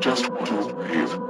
Just want to live.